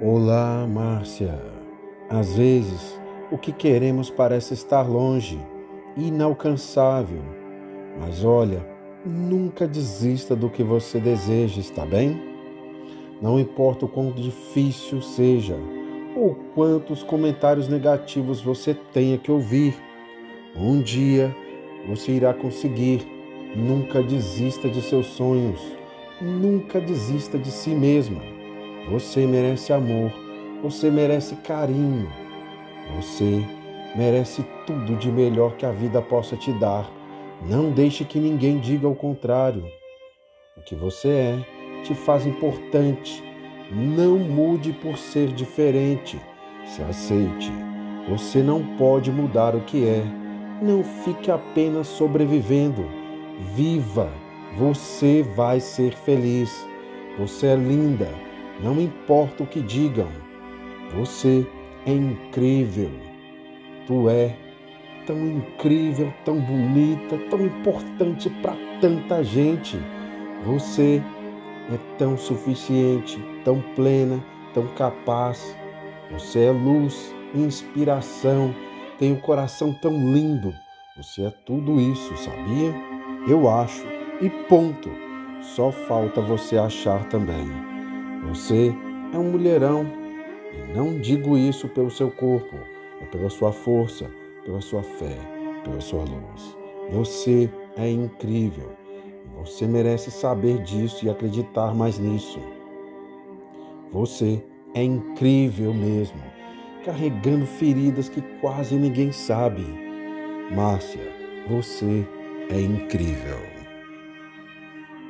Olá, Márcia. Às vezes, o que queremos parece estar longe, inalcançável. Mas olha, nunca desista do que você deseja, está bem? Não importa o quão difícil seja ou quantos comentários negativos você tenha que ouvir, um dia você irá conseguir. Nunca desista de seus sonhos. Nunca desista de si mesma. Você merece amor, você merece carinho, você merece tudo de melhor que a vida possa te dar. Não deixe que ninguém diga o contrário. O que você é te faz importante. Não mude por ser diferente. Se aceite. Você não pode mudar o que é. Não fique apenas sobrevivendo. Viva! Você vai ser feliz. Você é linda não importa o que digam, você é incrível. Tu é tão incrível, tão bonita, tão importante para tanta gente. Você é tão suficiente, tão plena, tão capaz. Você é luz, inspiração, tem um coração tão lindo. Você é tudo isso, sabia? Eu acho. E ponto. Só falta você achar também. Você é um mulherão. E não digo isso pelo seu corpo, é pela sua força, pela sua fé, pela sua luz. Você é incrível. Você merece saber disso e acreditar mais nisso. Você é incrível mesmo, carregando feridas que quase ninguém sabe. Márcia, você é incrível.